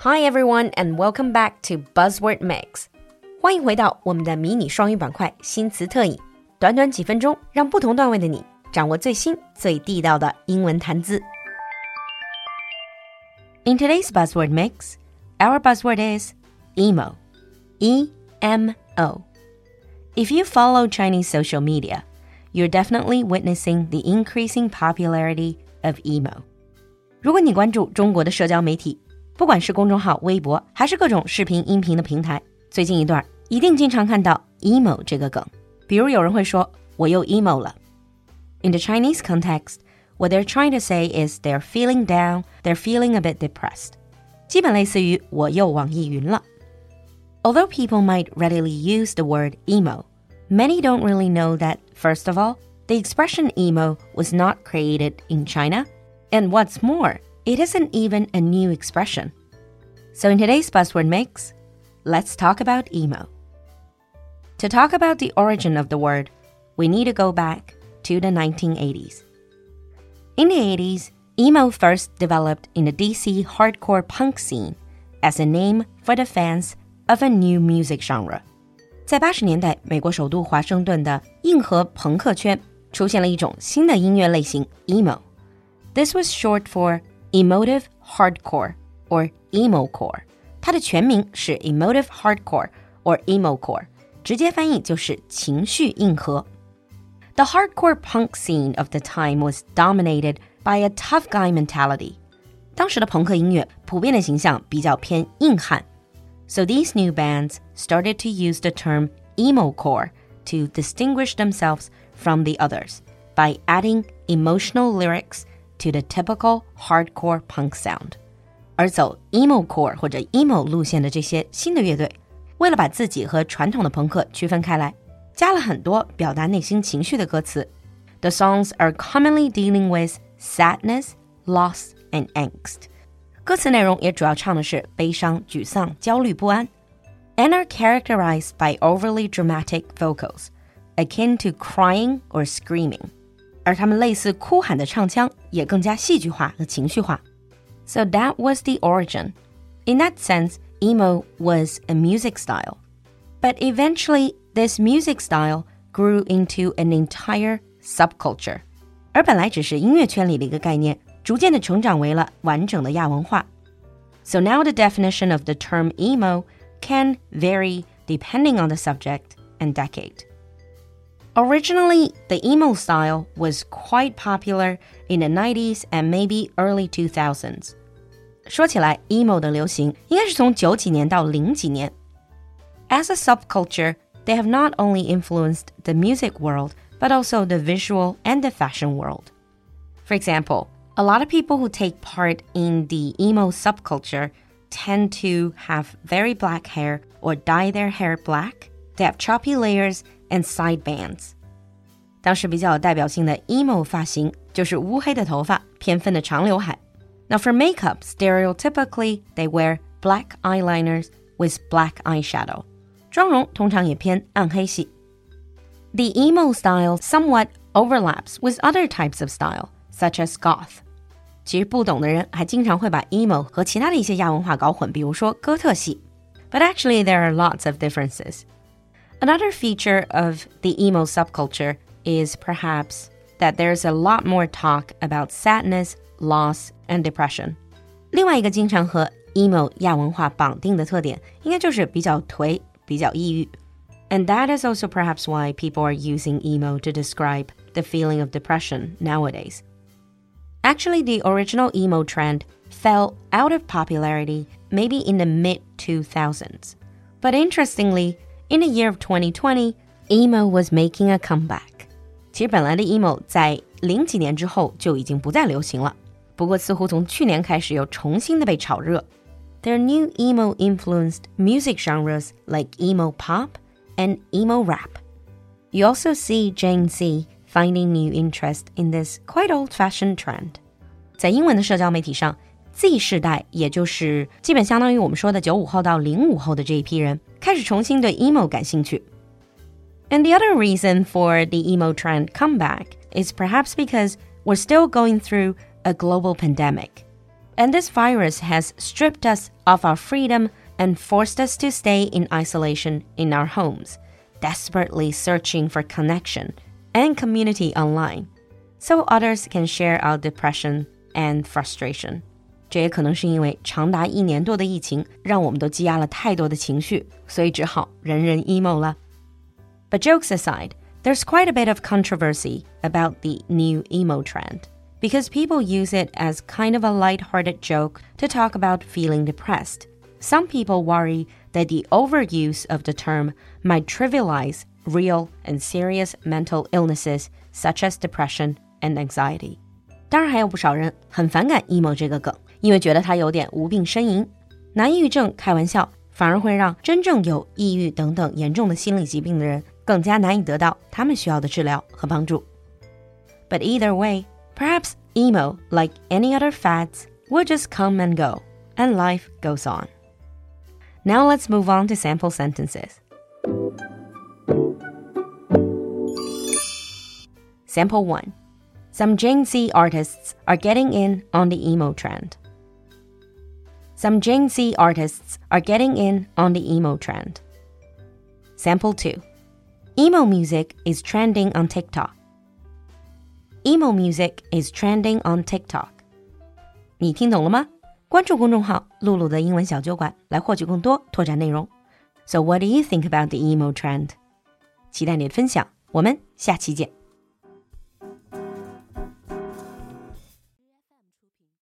Hi everyone and welcome back to Buzzword Mix。欢迎回到我们的迷你双语板块新词特饮。短短几分钟，让不同段位的你掌握最新最地道的英文谈资。In today's buzzword mix, our buzzword is emo. E M O. If you follow Chinese social media, you're definitely witnessing the increasing popularity of emo. 如果你关注中国的社交媒体， 不管是公众号、微博，还是各种视频、音频的平台，最近一段一定经常看到 emo 这个梗。比如有人会说：“我又 emo In the Chinese context, what they're trying to say is they're feeling down, they're feeling a bit depressed. 基本类似于“我又网抑云了”。Although people might readily use the word emo, many don't really know that, first of all, the expression emo was not created in China. And what's more, it isn't even a new expression. So in today's buzzword mix, let's talk about emo. To talk about the origin of the word, we need to go back to the 1980s. In the 80s, emo first developed in the DC hardcore punk scene as a name for the fans of a new music genre. 在八十年代，美国首都华盛顿的硬核朋克圈出现了一种新的音乐类型 emo。This was short for emotive hardcore or emo core。它的全名是 emotive hardcore or emo core，直接翻译就是情绪硬核。The hardcore punk scene of the time was dominated by a tough guy mentality。当时的朋克音乐普遍的形象比较偏硬汉。So these new bands started to use the term emo core to distinguish themselves from the others by adding emotional lyrics to the typical hardcore punk sound。而走 emo core 或者 emo 路线的这些新的乐队，为了把自己和传统的朋克区分开来，加了很多表达内心情绪的歌词。The songs are commonly dealing with sadness, loss, and angst。歌词内容也主要唱的是悲伤、沮丧、焦虑不安，and are characterized by overly dramatic vocals, akin to crying or screaming。 而他们类似哭喊的唱腔也更加戏剧化和情绪化。So that was the origin. In that sense, emo was a music style. But eventually, this music style grew into an entire subculture. 而本来只是音乐圈里的一个概念，逐渐的成长为了完整的亚文化。So now the definition of the term emo can vary depending on the subject and decade. Originally, the emo style was quite popular in the 90s and maybe early 2000s. 说起来，emo 的流行应该是从九几年到零几年。As a subculture, they have not only influenced the music world, but also the visual and the fashion world. For example, a lot of people who take part in the emo subculture tend to have very black hair or dye their hair black. They have choppy layers and side bangs。当时比较有代表性的 emo 发型就是乌黑的头发、偏分的长刘海。Now for makeup, stereotypically they wear black eyeliners with black eyeshadow。妆容通常也偏暗黑系。The emo style somewhat overlaps with other types of style, such as goth. 其实不懂的人还经常会把 emo 和其他的一些亚文化搞混，比如说哥特系。But actually, there are lots of differences. Another feature of the emo subculture is perhaps that there's a lot more talk about sadness, loss, and depression. 另外一个经常和 emo 亚文化绑定的特点，应该就是比较颓、比较抑郁。And that is also perhaps why people are using emo to describe the feeling of depression nowadays. Actually, the original emo trend fell out of popularity maybe in the mid 2000s. But interestingly, in the year of 2020, emo was making a comeback. Their new emo influenced music genres like emo pop and emo rap. You also see Gen Z finding new interest in this quite old-fashioned trend. 在英文的社交媒体上，Z 世代，也就是基本相当于我们说的九五后到零五后的这一批人，开始重新对 emo 感兴趣。And the other reason for the emo trend comeback is perhaps because we're still going through a global pandemic. And this virus has stripped us of our freedom and forced us to stay in isolation in our homes, desperately searching for connection and community online, so others can share our depression and frustration. 这也可能是因为长达一年多的疫情，让我们都积压了太多的情绪，所以只好人人 emo 了。But jokes aside, there's quite a bit of controversy about the new emo trend because people use it as kind of a light-hearted joke to talk about feeling depressed. Some people worry that the overuse of the term might trivialize real and serious mental illnesses such as depression and anxiety. 当然，还有不少人很反感 emo 这个梗， 因为觉得它有点无病呻吟，拿抑郁症开玩笑，反而会让真正有抑郁等等严重的心理疾病的人更加难以得到他们需要的治疗和帮助。But either way, perhaps emo, like any other fads, will just come and go, and life goes on. Now let's move on to sample sentences. Sample 1. Some Gen Z artists are getting in on the emo trend. Some Gen Z artists are getting in on the emo trend. Sample 2. Emo music is trending on TikTok. Emo music is trending on TikTok. 你听懂了吗？关注公众号“露露的英文小酒馆”来获取更多拓展内容。So what do you think about the emo trend？期待你的分享，我们下期见。